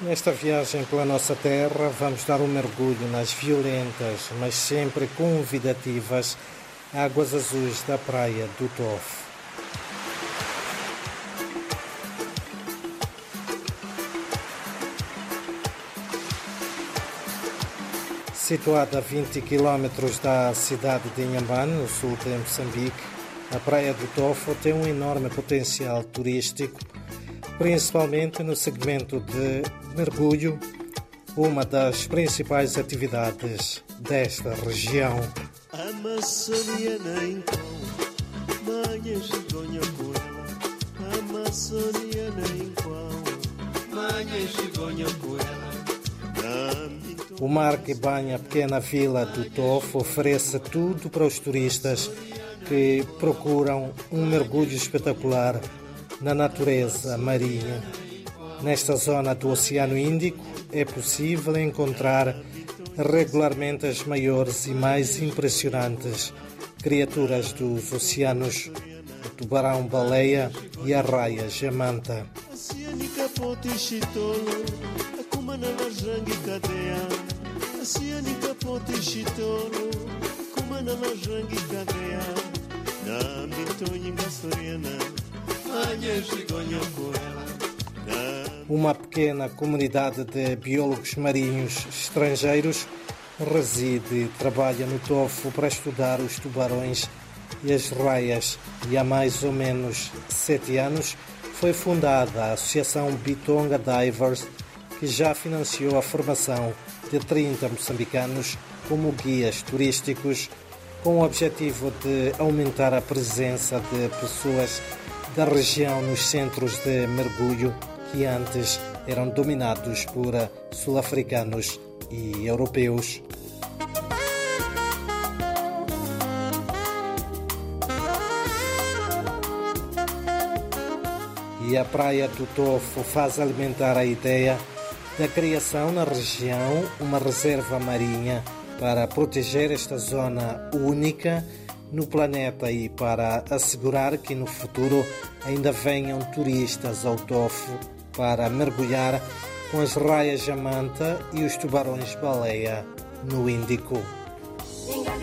Nesta viagem pela nossa terra, vamos dar um mergulho nas violentas, mas sempre convidativas águas azuis da praia do Tofo. Situada a 20 km da cidade de Inhambane, no sul de Moçambique, a Praia do Tofo tem um enorme potencial turístico principalmente no segmento de mergulho, uma das principais atividades desta região. Então, então. O mar que banha a pequena vila do Tofo oferece tudo para os turistas que procuram um mergulho espetacular na natureza marinha. Nesta zona do Oceano Índico é possível encontrar regularmente as maiores e mais impressionantes criaturas dos oceanos, o tubarão-baleia e a raia jamanta. Uma pequena comunidade de biólogos marinhos estrangeiros reside e trabalha no Tofo para estudar os tubarões e as raias. E há mais ou menos sete anos foi fundada a Associação Bitonga Divers que já financiou a formação de 30 moçambicanos como guias turísticos com o objetivo de aumentar a presença de pessoas da região nos centros de mergulho que antes eram dominados por sul-africanos e europeus. E a Praia do Tofo faz alimentar a ideia da criação na região uma reserva marinha para proteger esta zona única no planeta e para assegurar que no futuro ainda venham turistas ao Tofo para mergulhar com as raias jamanta e os tubarões baleia no Índico. Inga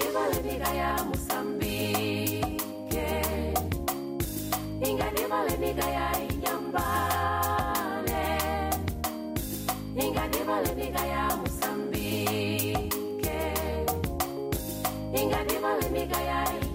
me gayari.